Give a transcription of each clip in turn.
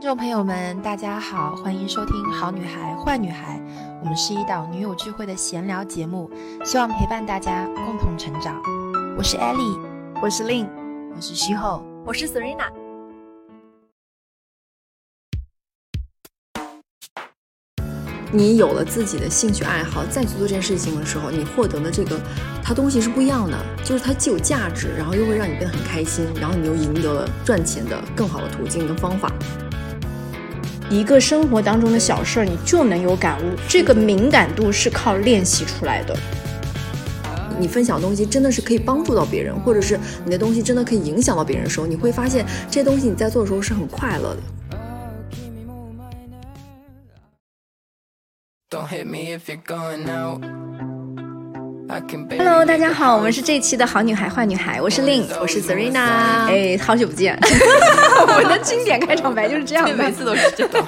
听众朋友们，大家好，欢迎收听《好女孩坏女孩》，我们是一档女友聚会的闲聊节目，希望陪伴大家共同成长。我是 Ellie，我是 Lin，我是徐后，我是 Serena。你有了自己的兴趣爱好，再去做这件事情的时候，你获得的这个它东西是不一样的，就是它既有价值，然后又会让你变得很开心，然后你又赢得了赚钱的更好的途径跟方法。一个生活当中的小事儿，你就能有感悟。这个敏感度是靠练习出来的。你分享东西真的是可以帮助到别人，或者是你的东西真的可以影响到别人的时候，你会发现这些东西你在做的时候是很快乐的。Hello，大家好，我们是这期的好女孩坏女孩，我是 Lin，我是 Serena，哎，好久不见，我们的经典开场白就是这样的，每次都是这样。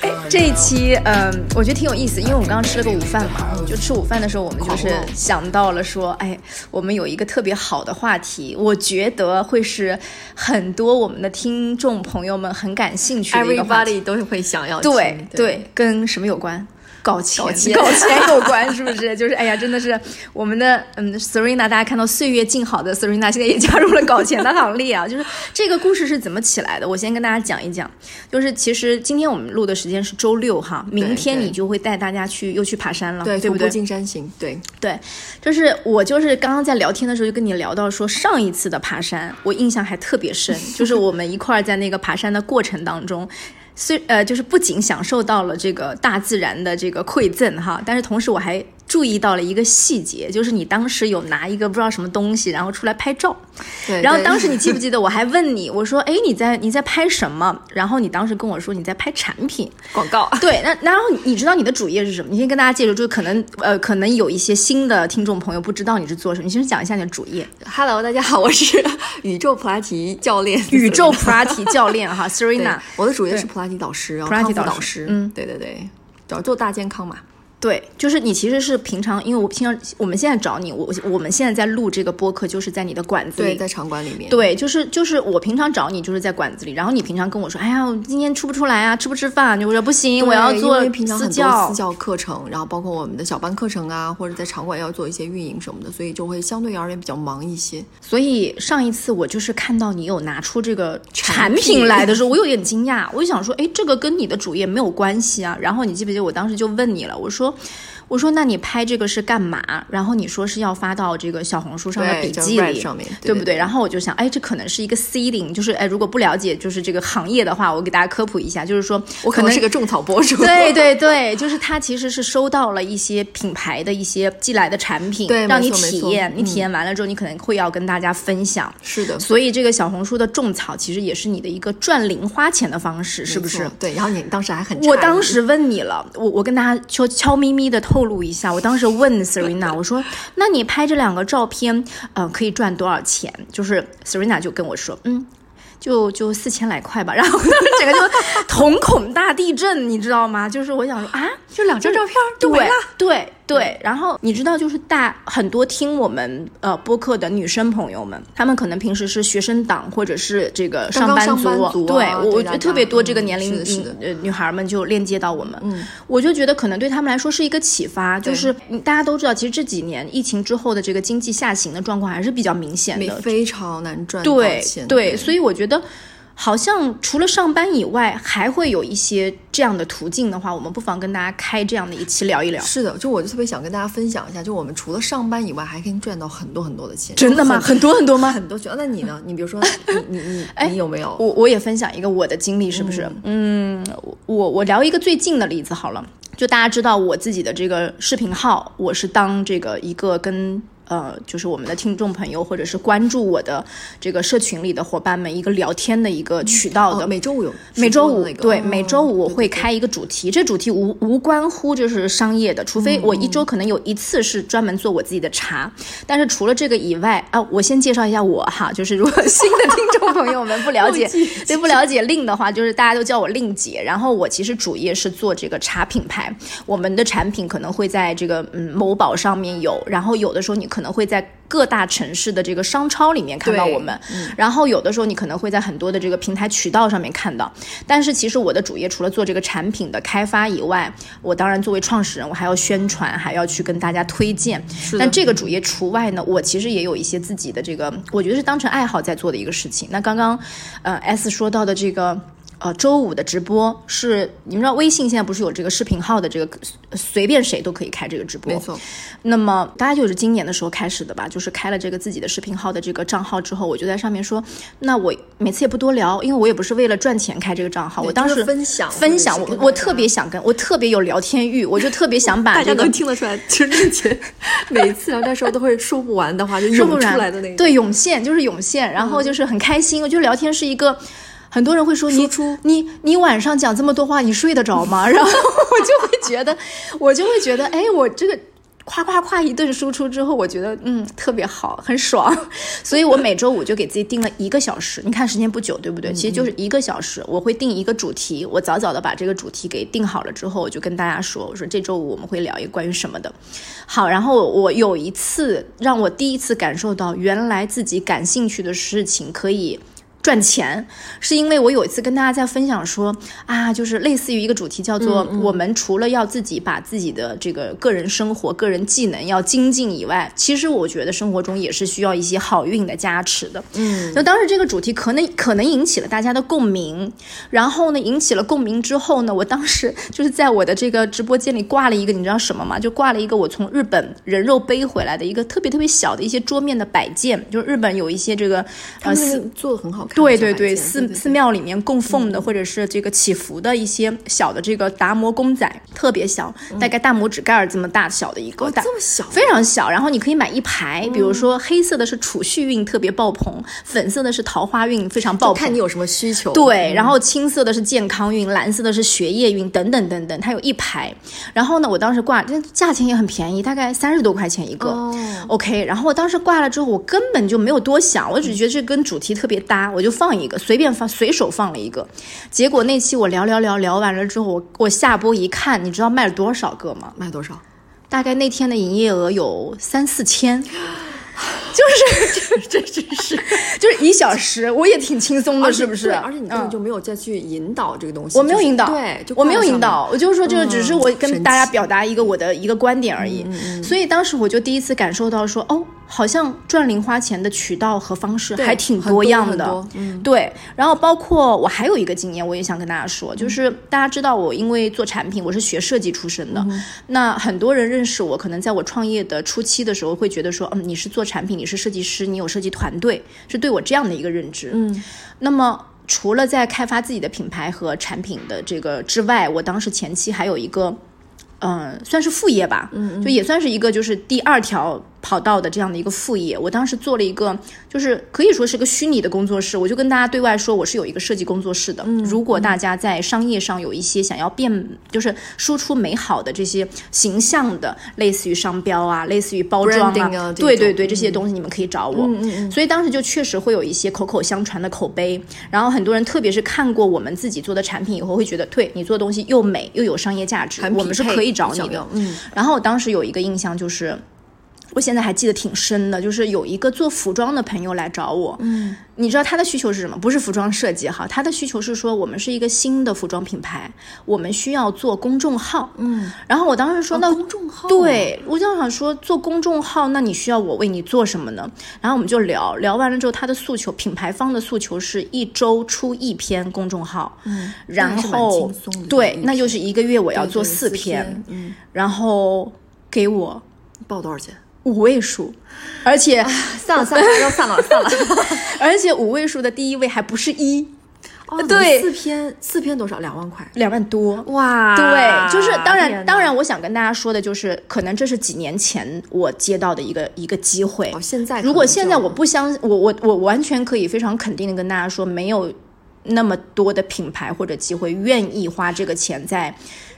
哎，这一期，嗯，我觉得挺有意思，因为我们刚刚吃了个午饭嘛，就吃午饭的时候，我们就是想到了说，哎，我们有一个特别好的话题，我觉得会是很多我们的听众朋友们很感兴趣的一个话题，都会想要对。对，跟什么有关？搞钱，搞钱有关是不是？就是哎呀，真的是我们的嗯，Serena，大家看到岁月静好的 Serena，现在也加入了搞钱的行列啊！就是这个故事是怎么起来的？我先跟大家讲一讲。就是其实今天我们录的时间是周六哈，明天你就会带大家去又去爬山了，对对不对？进山行，对对，就是我就是刚刚在聊天的时候就跟你聊到说，上一次的爬山我印象还特别深，就是我们一块儿在那个爬山的过程当中。虽呃，就是不仅享受到了这个大自然的这个馈赠哈，但是同时我还。注意到了一个细节，就是你当时有拿一个不知道什么东西，然后出来拍照。对。然后当时你记不记得？我还问你，我说：“哎，你在你在拍什么？”然后你当时跟我说你在拍产品广告。对。那然后你知道你的主业是什么？你先跟大家介绍，就可能呃可能有一些新的听众朋友不知道你是做什么，你先讲一下你的主业。Hello，大家好，我是宇宙普拉提教练。宇宙普拉提教练哈，Serena。我的主业是普拉提导师，然后康复导师。嗯，对对对，主要做大健康嘛。对，就是你其实是平常，因为我平常我们现在找你，我我们现在在录这个播客，就是在你的馆子里，在场馆里面。对，就是就是我平常找你就是在馆子里，然后你平常跟我说，哎呀，我今天出不出来啊，吃不吃饭？你说不行，我要做私教私教课程，然后包括我们的小班课程啊，或者在场馆要做一些运营什么的，所以就会相对而言比较忙一些。所以上一次我就是看到你有拿出这个产品来的时候，我有点惊讶，我就想说，哎，这个跟你的主业没有关系啊。然后你记不记得我当时就问你了，我说。我说，那你拍这个是干嘛？然后你说是要发到这个小红书上的笔记里，对不对？然后我就想，哎，这可能是一个 seeding，就是哎，如果不了解就是这个行业的话，我给大家科普一下，就是说我可能是个种草博主。对对对，就是他其实是收到了一些品牌的一些寄来的产品，让你体验。你体验完了之后，你可能会要跟大家分享。是的，所以这个小红书的种草其实也是你的一个赚零花钱的方式，是不是？对。然后你当时还很，我当时问你了，我我跟大家悄悄咪咪的透露一下，我当时问 Serena，我说：“那你拍这两个照片，呃，可以赚多少钱？”就是 Serena 就跟我说：“嗯，就就四千来块吧。”然后 整个就瞳孔大地震，你知道吗？就是我想说啊，就两张照片就没了，对。对，然后你知道，就是大很多听我们呃播客的女生朋友们，她们可能平时是学生党或者是这个上班族，对我我觉得特别多这个年龄呃女孩们就链接到我们，嗯，我就觉得可能对他们来说是一个启发，就是大家都知道，其实这几年疫情之后的这个经济下行的状况还是比较明显的，非常难赚对对，所以我觉得。好像除了上班以外，还会有一些这样的途径的话，我们不妨跟大家开这样的一期聊一聊。是的，就我就特别想跟大家分享一下，就我们除了上班以外，还可以赚到很多很多的钱。真的吗？很多很多吗？很多钱。那你呢？你比如说，你你你，你有没有？我我也分享一个我的经历，是不是？嗯，我我聊一个最近的例子好了。就大家知道我自己的这个视频号，我是当这个一个跟。呃，就是我们的听众朋友，或者是关注我的这个社群里的伙伴们，一个聊天的一个渠道的。每周五有，每周五对，每周五我会开一个主题，这主题无无关乎就是商业的，除非我一周可能有一次是专门做我自己的茶。但是除了这个以外啊，我先介绍一下我哈，就是如果新的听众朋友们不了解，对不了解令的话，就是大家都叫我令姐。然后我其实主业是做这个茶品牌，我们的产品可能会在这个嗯某宝上面有，然后有的时候你。可能会在各大城市的这个商超里面看到我们，然后有的时候你可能会在很多的这个平台渠道上面看到。但是其实我的主业除了做这个产品的开发以外，我当然作为创始人，我还要宣传，还要去跟大家推荐。但这个主业除外呢，我其实也有一些自己的这个，我觉得是当成爱好在做的一个事情。那刚刚，呃，S 说到的这个。呃，周五的直播是你们知道，微信现在不是有这个视频号的这个，随便谁都可以开这个直播。没错。那么大家就是今年的时候开始的吧，就是开了这个自己的视频号的这个账号之后，我就在上面说，那我每次也不多聊，因为我也不是为了赚钱开这个账号，我当时分享分享，我我特别想跟我特别有聊天欲，我就特别想把 大家这个能听得出来，其实之前每次聊天时候都会说不完的话就涌出来的那个。对，涌现就是涌现，然后就是很开心。我觉得聊天是一个。很多人会说你你你晚上讲这么多话，你睡得着吗？然后我就会觉得，我就会觉得，哎，我这个夸夸夸一顿输出之后，我觉得嗯特别好，很爽。所以我每周五就给自己定了一个小时，你看时间不久，对不对？其实就是一个小时，我会定一个主题，我早早的把这个主题给定好了之后，我就跟大家说，我说这周五我们会聊一个关于什么的。好，然后我有一次让我第一次感受到，原来自己感兴趣的事情可以。赚钱是因为我有一次跟大家在分享说啊，就是类似于一个主题叫做我们除了要自己把自己的这个个人生活、个人技能要精进以外，其实我觉得生活中也是需要一些好运的加持的。嗯，那当时这个主题可能可能引起了大家的共鸣，然后呢，引起了共鸣之后呢，我当时 就是在我的这个直播间里挂了一个，你知道什么吗？就挂了一个我从日本人肉背回来的一个特别特别小的一些桌面的摆件，就是日本有一些这个呃做的很好看。对对对，寺寺庙里面供奉的，或者是这个祈福的一些小的这个达摩公仔，特别小，大概大拇指盖儿这么大小的一个，大这么小，非常小。然后你可以买一排，比如说黑色的是储蓄运特别爆棚，粉色的是桃花运非常爆棚，看你有什么需求。对，然后青色的是健康运，蓝色的是学业运，等等等等，它有一排。然后呢，我当时挂，这价钱也很便宜，大概三十多块钱一个。OK，然后我当时挂了之后，我根本就没有多想，我只觉得这跟主题特别搭，我就放一个，随便放，随手放了一个。结果那期我聊聊聊聊完了之后，我我下播一看，你知道卖了多少个吗？卖多少？大概那天的营业额有三四千。就是，这真是，就是一小时，我也挺轻松的，是不是？而且你根本嗯就没有再去引导这个东西。我没有引导，对，我没有引导，我就是说，这个只是我跟大家表达一个我的一个观点而已。所以当时我就第一次感受到说，哦，好像赚零花钱的渠道和方式还挺多样的很多。嗯对，然后包括我还有一个经验，我也想跟大家说，就是大家知道我因为做产品，我是学设计出身的，那很多人认识我，可能在我创业的初期的时候会觉得说，嗯，你是做产品，你是设计师，你有设计团队，是对我这样的一个认知。嗯，那么。除了在开发自己的品牌和产品的这个之外，我当时前期还有一个，嗯，算是副业吧，嗯，就也算是一个就是第二条跑道的这样的一个副业。我当时做了一个，就是可以说是个虚拟的工作室，我就跟大家对外说我是有一个设计工作室的。如果大家在商业上有一些想要变，就是输出美好的这些形象的，类似于商标啊，类似于包装啊对对对，这些东西你们可以找我。所以当时就确实会有一些口口相传的口碑，然后很多人特别是看过我们自己做的产品以后，会觉得对你做的东西又美又有商业价值，我们是可以找你的。嗯，然后我当时有一个印象就是。我现在还记得挺深的，就是有一个做服装的朋友来找我，嗯，你知道他的需求是什么？不是服装设计哈，他的需求是说我们是一个新的服装品牌，我们需要做公众号，嗯，然后我当时说、那哦公众号对我就想说做公众号，那你需要我为你做什么呢？然后我们就聊聊完了之后，他的诉求，品牌方的诉求是一周出一篇公众号，嗯，然后对，那就是一个月我要对对做四四篇。嗯，然后给我报多少钱？五位数，而且算了算了，要算了算了。而且五位数的第一位还不是一，哦，对四篇四篇多少？两万块。两万多。哇对，就是当然，当然，我想跟大家说的就是，可能这是几年前我接到的一个一个机会。哦，现在如果现在我不相，我我我完全可以非常肯定的跟大家说，没有那么多的品牌或者机会愿意花这个钱在。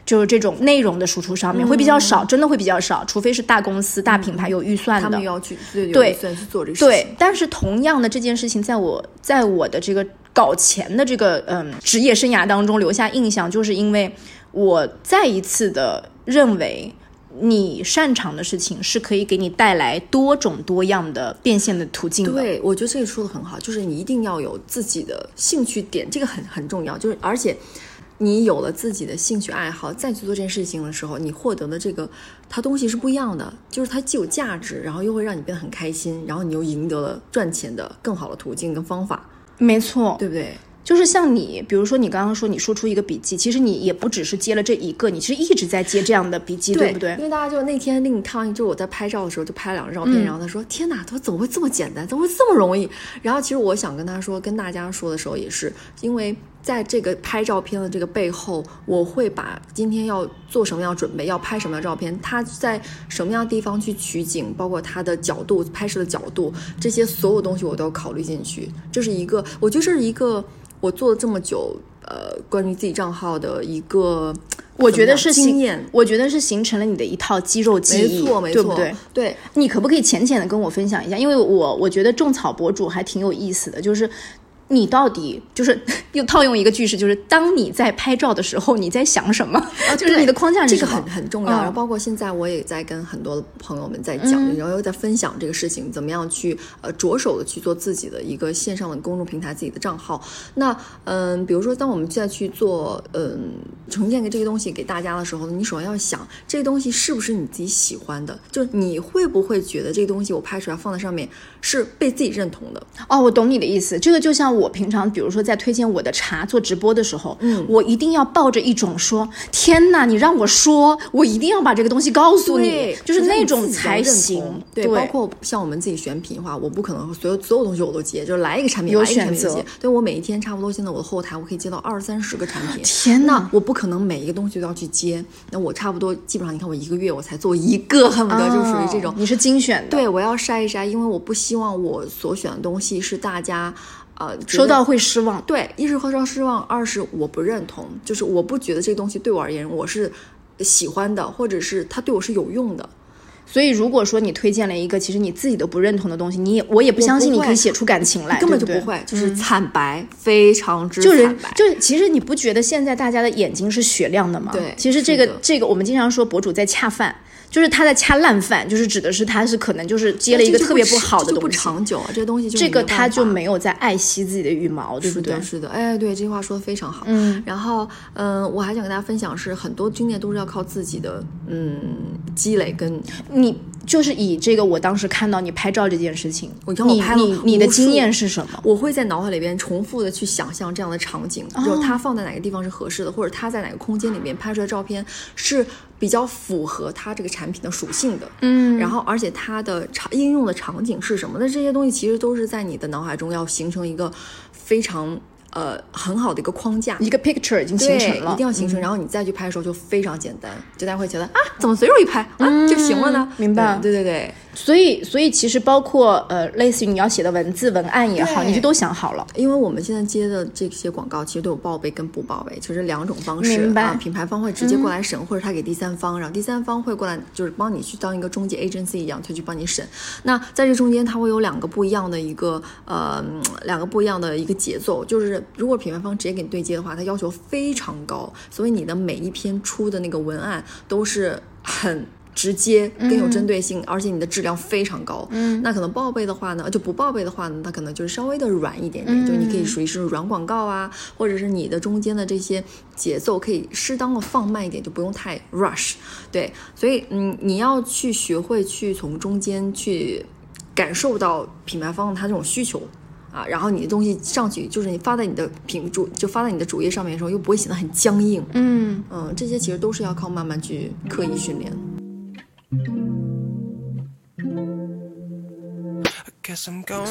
就是这种内容的输出上面会比较少，真的会比较少，除非是大公司、大品牌有预算的。他们要去对预算去做这个事情。对，但是同样的这件事情，在我在我的这个搞钱的这个嗯职业生涯当中留下印象，就是因为我再一次的认为。你擅长的事情是可以给你带来多种多样的变现的途径的。对，我觉得这个说的很好，就是你一定要有自己的兴趣点，这个很很重要。就是而且你有了自己的兴趣爱好，再去做这件事情的时候，你获得的这个它东西是不一样的，就是它既有价值，然后又会让你变得很开心，然后你又赢得了赚钱的更好的途径跟方法，没错，对不对？就是像你，比如说你刚刚说你说出一个笔记，其实你也不只是接了这一个，你其实一直在接这样的笔记，对不对因？为大家就那天令康，就我在拍照的时候就拍了两张照片，然后他说：“天哪，他说怎么会这么简单，怎么会这么容易？”然后其实我想跟他说，跟大家说的时候也是，因为在这个拍照片的这个背后，我会把今天要做什么样的准备，要拍什么样的照片，他在什么样的地方去取景，包括他的角度、拍摄的角度，这些所有东西我都要考虑进去。这是一个，我觉得这是一个我做了这么久，呃，关于自己账号的一个，我觉得是经验。我觉得是形成了你的一套肌肉记忆，没错，没错，对不对？对，你可不可以浅浅的跟我分享一下？因为我我觉得种草博主还挺有意思的，就是你到底就是又套用一个句式，就是当你在拍照的时候，你在想什么？就是你的框架是这个？很很重要。嗯然后包括现在我也在跟很多朋友们在讲，嗯然后又在分享这个事情，怎么样去呃着手的去做自己的一个线上的公众平台，自己的账号。那嗯，比如说当我们现在去做嗯呈现给这个东西给大家的时候，你首先要想这个东西是不是你自己喜欢的，就是你会不会觉得这个东西我拍出来放在上面是被自己认同的。哦，我懂你的意思。这个就像我平常，比如说在推荐我的茶做直播的时候，嗯，我一定要抱着一种说，天哪，你让我说，我一定要把这个东西告诉你，就是那种才行。对，包括像我们自己选品的话，我不可能所有所有东西我都接，就是来一个产品，有来一个产品选择就接。对我每一天差不多，现在我的后台我可以接到二三十个产品。天哪，我不可能每一个东西都要去接，那我差不多基本上，你看我一个月我才做一个，恨不得就属于这种。哦你是精选的，对，我要筛一筛，因为我不希望我所选的东西是大家。呃，收到会失望。对，一是收到失望，二是我不认同，就是我不觉得这个东西对我而言我是喜欢的，或者是它对我是有用的。所以，如果说你推荐了一个其实你自己都不认同的东西，你也我也不相信你可以写出感情来，根本就不会，就是惨白，非常之就是惨白。就是，其实你不觉得现在大家的眼睛是雪亮的吗？对其实这个这个，我们经常说博主在恰饭，就是他在掐烂饭，就是指的是他是可能就是接了一个特别不好的东西不长久啊，这个东西就这个他就没有在爱惜自己的羽毛，对不对是的，？是的，哎，对，这句话说的非常好。嗯，然后，嗯、我还想跟大家分享是，很多经验都是要靠自己的，嗯，积累跟你就是以这个，我当时看到你拍照这件事情，我看我你你你的经验是什么？我会在脑海里边重复的去想象这样的场景，哦就是它放在哪个地方是合适的，或者它在哪个空间里面拍出来的照片是比较符合它这个产品的属性的。嗯，然后而且它的场应用的场景是什么？那这些东西其实都是在你的脑海中要形成一个非常呃很好的一个框架。一个 picture 已经形，成了，一定要形成，然后你再去拍的时候就非常简单，就大家会觉得啊，怎么随手一拍啊、就行了呢？明白。对对对对，所以，所以其实包括呃，类似于你要写的文字文案也好，你就都想好了。因为我们现在接的这些广告，其实都有报备跟不报备，就是两种方式明白啊。品牌方会直接过来审，或者他给第三方，然后第三方会过来，就是帮你去当一个中介 agency 一样，他去帮你审。那在这中间，它会有两个不一样的一个呃，嗯两个不一样的一个节奏。就是如果品牌方直接给你对接的话，它要求非常高，所以你的每一篇出的那个文案都是很。直接更有针对性，而且你的质量非常高。嗯，那可能报备的话呢，就不报备的话呢，它可能就是稍微的软一点点，就你可以属于是软广告啊，或者是你的中间的这些节奏可以适当的放慢一点，就不用太 rush。对，所以嗯，你要去学会去从中间去感受到品牌方他这种需求。啊，然后你的东西上去，就是你发在你的品主，就发在你的主页上面的时候，又不会显得很僵硬。嗯，嗯，这些其实都是要靠慢慢去刻意训练。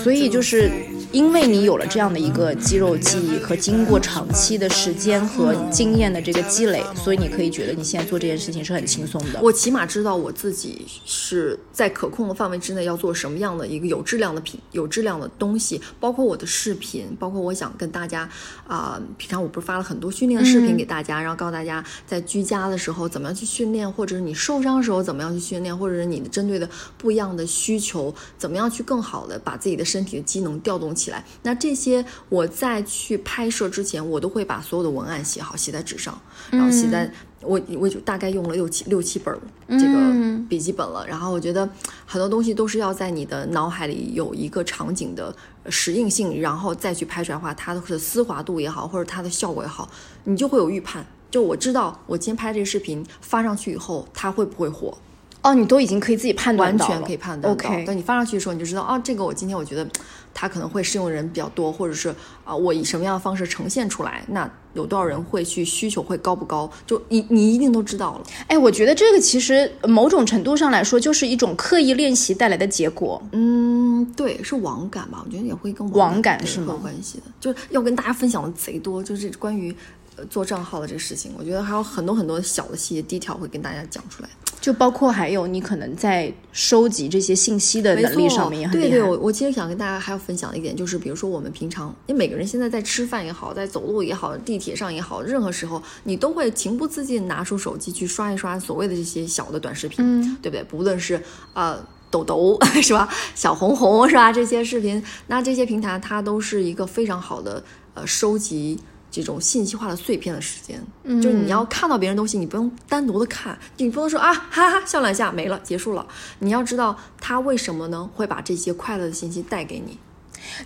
所以就是因为你有了这样的一个肌肉记忆和经过长期的时间和经验的这个积累，所以你可以觉得你现在做这件事情是很轻松的。我起码知道我自己是在可控的范围之内要做什么样的一个有质量的品、有质量的东西，包括我的视频，包括我想跟大家啊、平常我不是发了很多训练的视频给大家，然后告诉大家在居家的时候怎么样去训练，或者是你受伤的时候怎么样去训练，或者是你针对的不一样的需求，怎么样去更好的的把自己的身体的机能调动起来。那这些我在去拍摄之前，我都会把所有的文案写好，写在纸上，然后写在。我我就大概用了六七六七本儿这个笔记本了，然后我觉得很多东西都是要在你的脑海里有一个场景的适应性，然后再去拍出来的话，它的丝滑度也好，或者它的效果也好，你就会有预判。就我知道我今天拍这个视频发上去以后，它会不会火？哦，你都已经可以自己判断完全可以判断 OK，。等你发上去的时候，你就知道哦，这个我今天我觉得它可能会适用人比较多，或者是啊，我以什么样的方式呈现出来，那有多少人会去需求会高不高？就你你一定都知道了。哎，我觉得这个其实某种程度上来说，就是一种刻意练习带来的结果。嗯，对，是网感吧？我觉得也会跟网感是有关系的。就是要跟大家分享的贼多，就是关于呃做账号的这个事情，我觉得还有很多很多小的细节、低条会跟大家讲出来。就包括还有你可能在收集这些信息的能力上面也很厉害。对对，我我其实想跟大家还要分享一点，就是比如说我们平常，因为每个人现在在吃饭也好，在走路也好，地铁上也好，任何时候你都会情不自禁拿出手机去刷一刷所谓的这些小的短视频，对不对？不论是呃抖抖 是吧，小红红是吧，这些视频，那这些平台它都是一个非常好的呃收集。这种信息化的碎片的时间，就是你要看到别人东西，你不用单独的看，你不能说啊哈哈笑两下没了结束了。你要知道他为什么呢？会把这些快乐的信息带给你。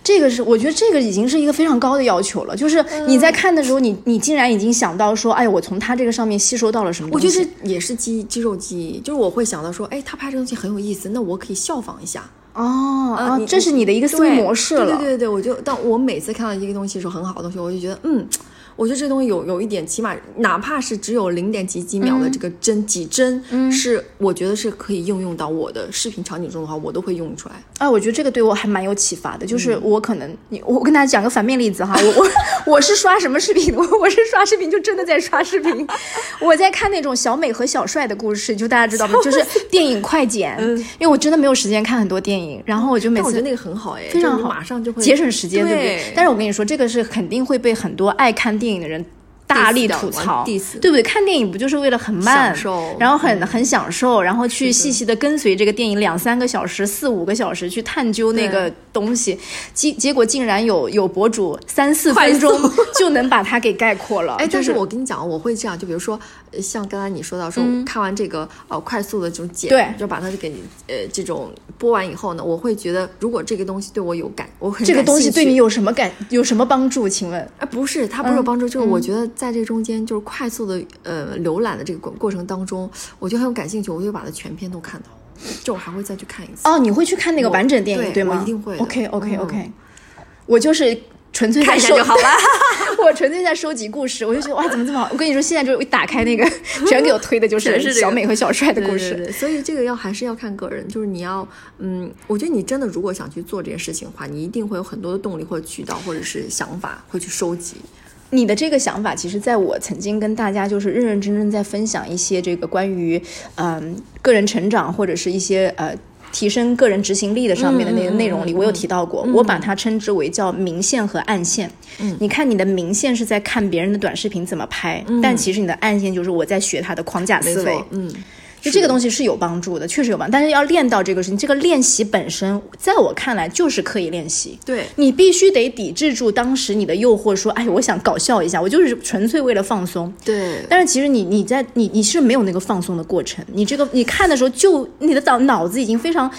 这个是我觉得这个已经是一个非常高的要求了。就是你在看的时候，你你竟然已经想到说，哎，我从他这个上面吸收到了什么？我觉得也是肌肌肉记忆，就是我会想到说，哎，他拍这东西很有意思，那我可以效仿一下。哦，啊，这是你的一个思维模式了。对对对对，我就当我每次看到一个东西的时候，很好的东西，我就觉得，嗯。我觉得这东西有有一点，起码哪怕是只有零点几几秒的这个帧几帧，是我觉得是可以应用到我的视频场景中的话，我都会用出来。啊，我觉得这个对我还蛮有启发的。就是我可能，你我跟大家讲个反面例子哈，我我我是刷什么视频？我 我是刷视频，就真的在刷视频。我在看那种小美和小帅的故事，就大家知道吗？就是电影快剪，因为我真的没有时间看很多电影，然后我就每次我觉得那个很好哎，非常好，马上就会节省时间，对不对？但是我跟你说，这个是肯定会被很多爱看电影。电影的人。大力吐槽，对不对？看电影不就是为了很慢，然后很很享受，然后去细细的跟随这个电影两三个小时、四五个小时去探究那个东西，结结果竟然有有博主三四分钟 就能把它给概括了。哎，但是我跟你讲，我会这样，就比如说，像刚才你说到说看完这个呃快速的这种剪，对，就把它给呃这种播完以后呢，我会觉得如果这个东西对我有感，我很这个东西对你有什么感有什么帮助？请问？啊，不是，它不是有帮助，就是我觉得。在这中间，就是快速的呃浏览的这个过过程当中，我就很有感兴趣，我就把它全篇都看到，就我还会再去看一次。哦，你会去看那个完整电影对吗？我一定会。OK OK OK，我就是纯粹看一下就好了。我纯粹在收集故事，我就觉得哇，怎么这么好？我跟你说，现在就一打开那个，全给我推的就是小美和小帅的故事。所以这个要还是要看个人，就是你要嗯，我觉得你真的如果想去做这件事情的话，你一定会有很多的动力或者渠道或者是想法会去收集。你的这个想法，其实在我曾经跟大家就是认认真真在分享一些这个关于嗯个人成长或者是一些呃提升个人执行力的上面的那个内容里，我有提到过，我把它称之为叫明线和暗线。嗯，你看你的明线是在看别人的短视频怎么拍，但其实你的暗线就是我在学他的框架思维。嗯。就这个东西是有帮助的，确实有帮，但是要练到这个事情，这个练习本身，在我看来就是刻意练习。对你必须得抵制住当时你的诱惑，说，哎，我想搞笑一下，我就是纯粹为了放松。对。但是其实你你在你你是没有那个放松的过程，你这个你看的时候，就你的脑脑子已经非常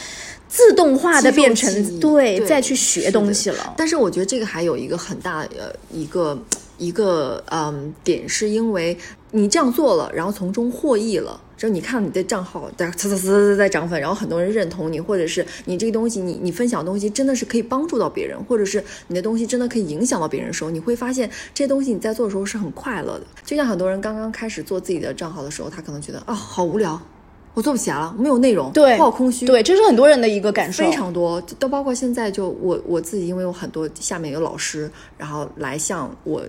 自动化的变成对再去学东西了。但是我觉得这个还有一个很大呃一个一个嗯点，是因为你这样做了，然后从中获益了。就你看你的账号在蹭蹭蹭蹭在涨粉，然后很多人认同你，或者是你这个东西，你你分享东西真的是可以帮助到别人，或者是你的东西真的可以影响到别人的时候，你会发现这些东西你在做的时候是很快乐的。就像很多人刚刚开始做自己的账号的时候，他可能觉得啊好无聊。我做不起来了，没有内容，对，好空虚，对，这是很多人的一个感受，非常多，都包括现在就我我自己，因为有很多下面有老师，然后来向我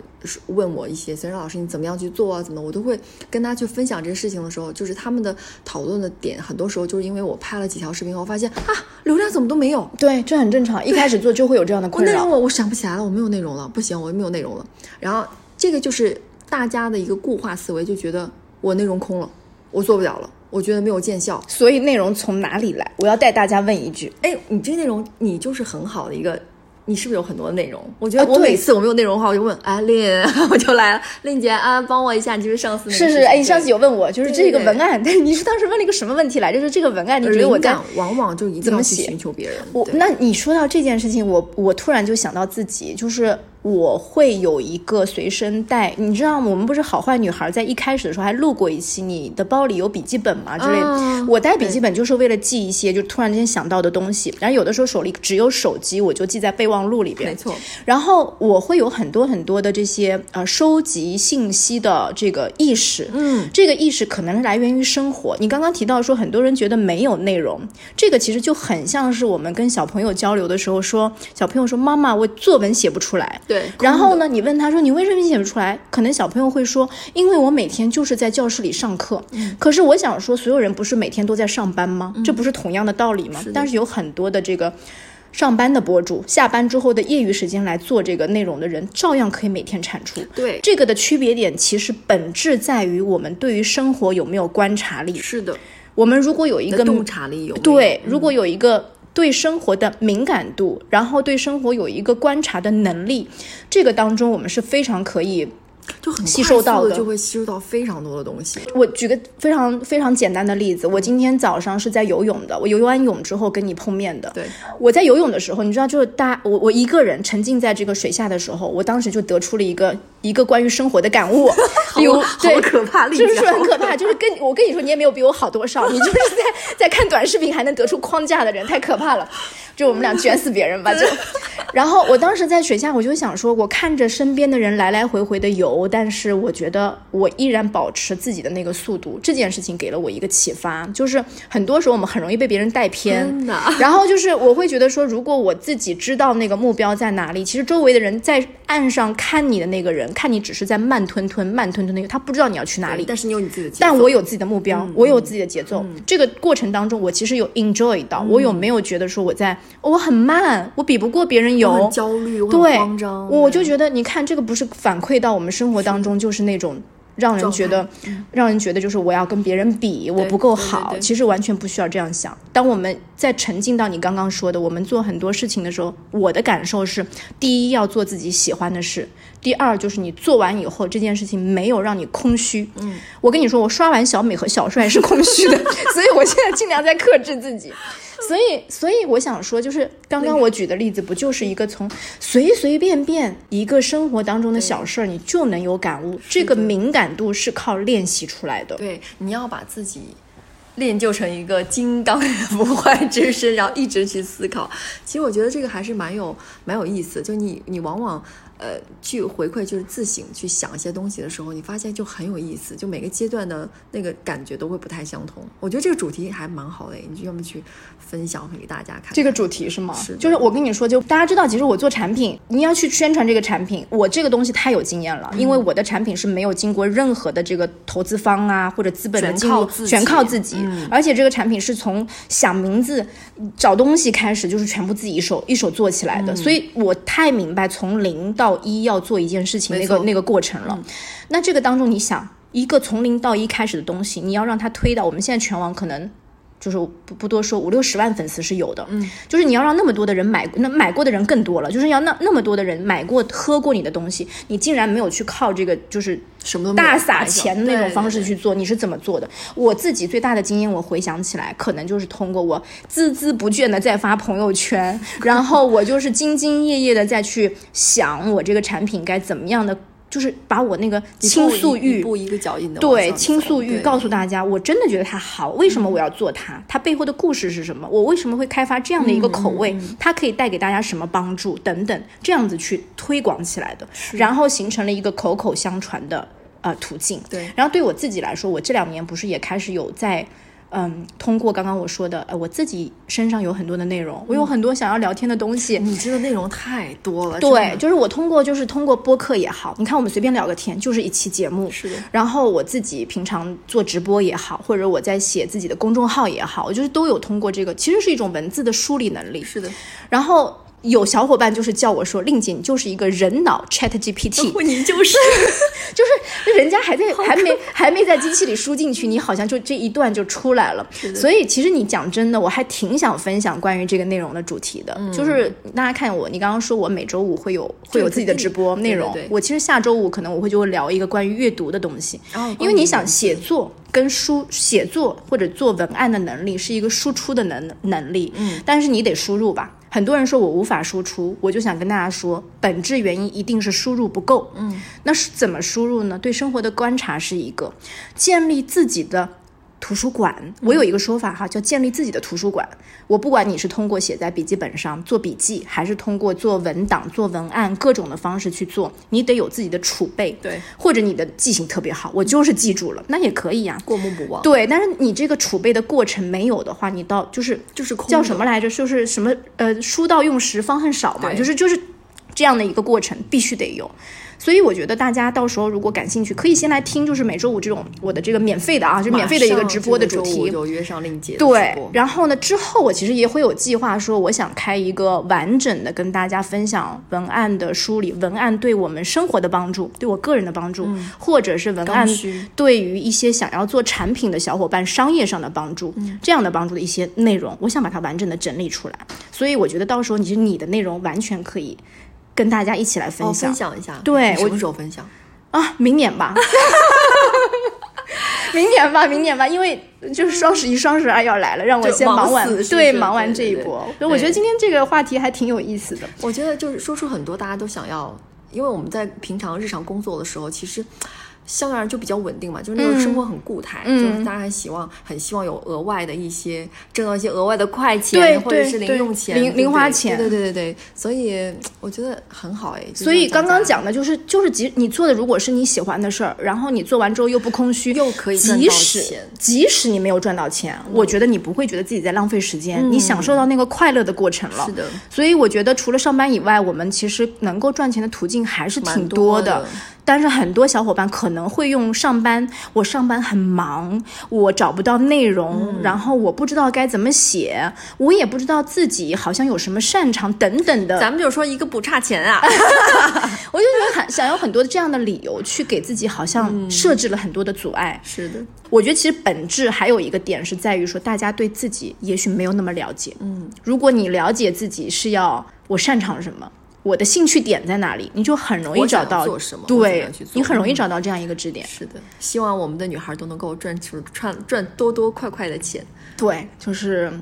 问我一些，孙老师你怎么样去做啊？怎么我都会跟他去分享这个事情的时候，就是他们的讨论的点，很多时候就是因为我拍了几条视频后，发现啊流量怎么都没有，对，这很正常，一开始做就会有这样的困扰。内容我我想不起来了，我没有内容了，不行，我没有内容了。然后这个就是大家的一个固化思维，就觉得我内容空了，我做不了了。我觉得没有见效。所以内容从哪里来？我要带大家问一句：哎，你这内容你就是很好的一个。你是不是有很多内容？我觉得我每次我没有内容的话，我就问哎令，我就来了，令姐啊，帮我一下，你就是上次是是，哎，你上次有问我，就是这个文案，对，你是当时问了一个什么问题来着？就是这个文案，你觉得我往往就一定要去寻求别人。我那你说到这件事情，我我突然就想到自己，就是我会有一个随身带，你知道我们不是好坏女孩在一开始的时候还录过一期，你的包里有笔记本吗之类的。啊我带笔记本就是为了记一些就突然间想到的东西，然后有的时候手里只有手机，我就记在备忘录里边。没错，然后我会有很多很多的这些呃收集信息的这个意识，嗯，这个意识可能来源于生活。你刚刚提到说很多人觉得没有内容，这个其实就很像是我们跟小朋友交流的时候说，小朋友说妈妈我作文写不出来，对。然后呢，你问他说你为什么写不出来？可能小朋友会说，因为我每天就是在教室里上课。可是我想说，所有人不是每天都在上班吗？这不是同样的道理吗？但是有很多的这个。上班的博主，下班之后的业余时间来做这个内容的人，照样可以每天产出。对这个的区别点，其实本质在于我们对于生活有没有观察力。是的，我们如果有一个洞察力有有对，如果有一个对生活的敏感度，然后对生活有一个观察的能力，这个当中我们是非常可以。就很吸收到的就会吸收到非常多的东西。我举个非常非常简单的例子，我今天早上是在游泳的，我游完泳之后跟你碰面的。对，我在游泳的时候，你知道，就是大我我一个人沉浸在这个水下的时候，我当时就得出了一个一个关于生活的感悟，比如好对可怕例就是说很可怕，就是跟我跟你说，你也没有比我好多少，你就是在在看短视频还能得出框架的人，太可怕了。就我们俩卷死别人吧，就。然后我当时在水下，我就想说，我看着身边的人来来回回的游，但是我觉得我依然保持自己的那个速度。这件事情给了我一个启发，就是很多时候我们很容易被别人带偏。然后就是我会觉得说，如果我自己知道那个目标在哪里，其实周围的人在岸上看你的那个人，看你只是在慢吞吞、慢吞吞那个，他不知道你要去哪里。但是你有你自己的节奏，但我有自己的目标，我有自己的节奏。这个过程当中，我其实有 enjoy 到，我有没有觉得说我在、哦我很慢，我比不过别人我游，焦虑，我对慌张，我就觉得你看这个不是反馈到我们生活当中，就是那种。让人觉得，让人觉得就是我要跟别人比，我不够好。其实完全不需要这样想。当我们在沉浸到你刚刚说的，我们做很多事情的时候，我的感受是：第一，要做自己喜欢的事；第二，就是你做完以后，这件事情没有让你空虚。嗯，我跟你说，我刷完小美和小帅是空虚的，所以我现在尽量在克制自己。所以，所以我想说，就是刚刚我举的例子，不就是一个从随随便便一个生活当中的小事儿，你就能有感悟？这个敏感度是靠练习出来的。对，你要把自己练就成一个金刚不坏之身，然后一直去思考。其实我觉得这个还是蛮有蛮有意思的，就你你往往。呃，去回馈就是自省，去想一些东西的时候，你发现就很有意思，就每个阶段的那个感觉都会不太相同。我觉得这个主题还蛮好的，你就要么去分享给大家看。这个主题是吗？是就是我跟你说，就大家知道，其实我做产品，你要去宣传这个产品，我这个东西太有经验了，因为我的产品是没有经过任何的这个投资方啊或者资本的全进入靠，自己全靠自己。而且这个产品是从想名字、找东西开始，就是全部自己一手一手做起来的，所以我太明白从零到一要做一件事情那个那个过程了。那这个当中，你想一个从零到一开始的东西，你要让它推到我们现在全网可能。就是不不多说，五六十万粉丝是有的，嗯，就是你要让那么多的人买，那买过的人更多了，就是要那那么多的人买过、喝过你的东西，你竟然没有去靠这个就是什么大撒钱的那种方式去做，你是怎么做的？我自己最大的经验，我回想起来，可能就是通过我孜孜不倦的在发朋友圈，然后我就是兢兢业业的再去想我这个产品该怎么样的，就是把我那个倾诉欲一步一个脚印的对倾诉欲告诉大大家，我真的觉得它好，为什么我要做它？它背后的故事是什么？我为什么会开发这样的一个口味？它可以带给大家什么帮助？等等，这样子去推广起来的，然后形成了一个口口相传的呃途径。对然后对我自己来说，我这两年不是也开始有在。嗯，通过刚刚我说的，呃，我自己身上有很多的内容，我有很多想要聊天的东西，你这个内容太多了，对，就是我通过就是通过播客也好，你看我们随便聊个天就是一期节目，是的。然后我自己平常做直播也好，或者我在写自己的公众号也好，我就是都有通过这个，其实是一种文字的梳理能力。是的，然后有小伙伴就是叫我说，令姐你就是一个人脑 Chat GPT，你就是。就是人家还在还没还还没在机器里输进去，你好像就这一段就出来了。所以其实你讲真的，我还挺想分享关于这个内容的主题的，就是大家看我，你刚刚说我每周五会有会有自己的直播内容，对。对对我其实下周五可能我会就会聊一个关于阅读的东西，哦因为你想写作。跟书写作或者做文案的能力是一个输出的能能力，嗯，但是你得输入吧。很多人说我无法输出，我就想跟大家说，本质原因一定是输入不够。嗯，那是怎么输入呢？对生活的观察是一个，建立自己的图书馆。我有一个说法哈，叫建立自己的图书馆。我不管你是通过写在笔记本上做笔记，还是通过做文档、做文案各种的方式去做，你得有自己的储备。对，或者你的记性特别好，我就是记住了，那也可以呀、过目不忘，对，但是你这个储备的过程没有的话，你到就是就是空叫什么来着？就是什么呃，书到用时方恨少嘛，就是就是这样的一个过程，必须得有。所以我觉得大家到时候如果感兴趣，可以先来听，就是每周五这种我的这个免费的啊，就免费的一个直播的主题。周五就约上令姐对，然后呢，之后我其实也会有计划，说我想开一个完整的跟大家分享文案的梳理，文案对我们生活的帮助，对我个人的帮助，或者是文案对于一些想要做产品的小伙伴商业上的帮助，这样的帮助的一些内容，我想把它完整的整理出来。所以我觉得到时候你是你的内容完全可以跟大家一起来分哦，享。分享一下，对什么时候分享？啊，明年吧，明年吧，明年吧，因为就是双十一、双十二要来了，让我先忙完，对忙完这一波。所以我觉得今天这个话题还挺有意思的。我觉得就是说出很多大家都想要，因为我们在平常日常工作的时候，其实。相对而言就比较稳定嘛，就是那种生活很固态，嗯就是大家很希望很希望有额外的一些挣到一些额外的快钱，对或者是零用钱、零零花钱对对对对对，所以我觉得很好哎。所以刚刚讲的就是就是即你做的如果是你喜欢的事儿，然后你做完之后又不空虚，又可以即使即使你没有赚到钱，我觉得你不会觉得自己在浪费时间，你享受到那个快乐的过程了。是的，所以我觉得除了上班以外，我们其实能够赚钱的途径还是挺多的。的但是很多小伙伴可能会用上班，我上班很忙，我找不到内容，然后我不知道该怎么写，我也不知道自己好像有什么擅长等等的。咱们就说一个不差钱啊，我就觉得很想有很多这样的理由去给自己好像设置了很多的阻碍。是的，我觉得其实本质还有一个点是在于说，大家对自己也许没有那么了解。嗯，如果你了解自己是要我擅长什么。我的兴趣点在哪里？你就很容易找到做什么对你很容易嗯找到这样一个支点。是的，希望我们的女孩都能够赚出赚赚多多快快的钱，对，就是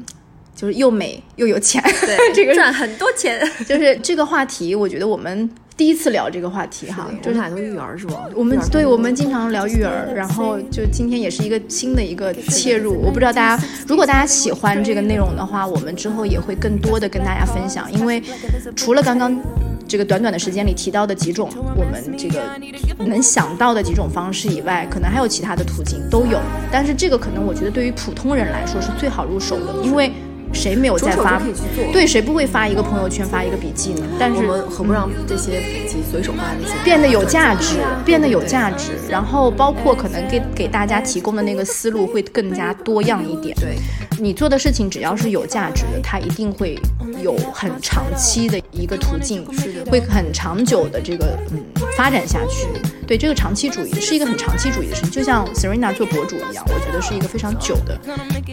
就是又美又有钱。对 这个赚很多钱。就是这个话题，我觉得我们第一次聊这个话题哈，就是俩都育儿是吧？我们对我们经常聊育儿，然后就今天也是一个新的一个切入。我不知道大家，如果大家喜欢这个内容的话，我们之后也会更多的跟大家分享。因为除了刚刚这个短短的时间里提到的几种我们这个能想到的几种方式以外，可能还有其他的途径都有。但是这个可能我觉得对于普通人来说是最好入手的，因为谁没有在发着手就可以去做对谁不会发一个朋友圈发一个笔记呢？但是我们何不让这些笔记随手放在那些变得有价值，变得有价值，然后包括可能给给大家提供的那个思路会更加多样一点。对，你做的事情只要是有价值的，它一定会有很长期的一个途径，是的会很长久的这个嗯发展下去。对，这个长期主义是一个很长期主义的事情，就像 Serena 做博主一样，我觉得是一个非常久的，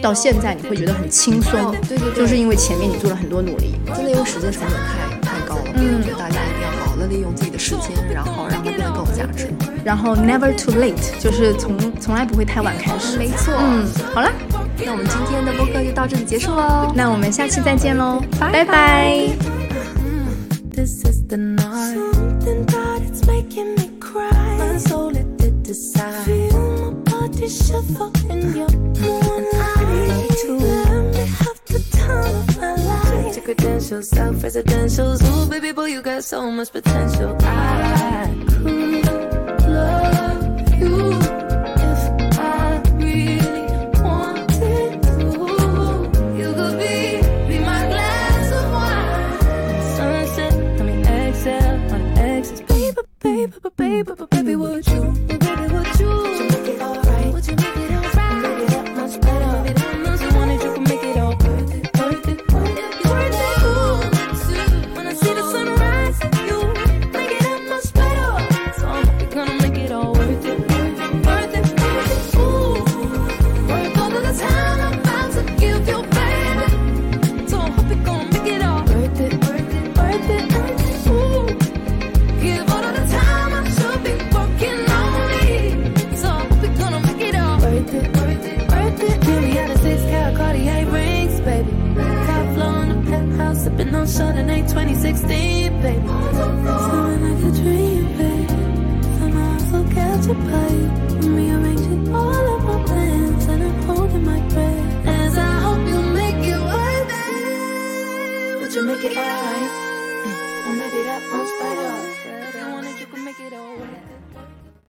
到现在你会觉得很轻松，对对对，就是因为前面你做了很多努力，真的因为时间成本太太高了。嗯，大家一定要好好的利用自己的时间，然后让它变得更有价值。然后 never too late，就是从从来不会太晚开始。没错。嗯，好了，那我们今天的播客就到这里结束喽。那我们下期再见喽，拜拜。Shuffle in your morning. Your credentials, self-residentials. Ooh, baby boy, you got so much potential. I could love you if I really wanted to. You could be, be my glass of wine sunset. I mean, exhale, my exes. Baby, baby, baby, baby,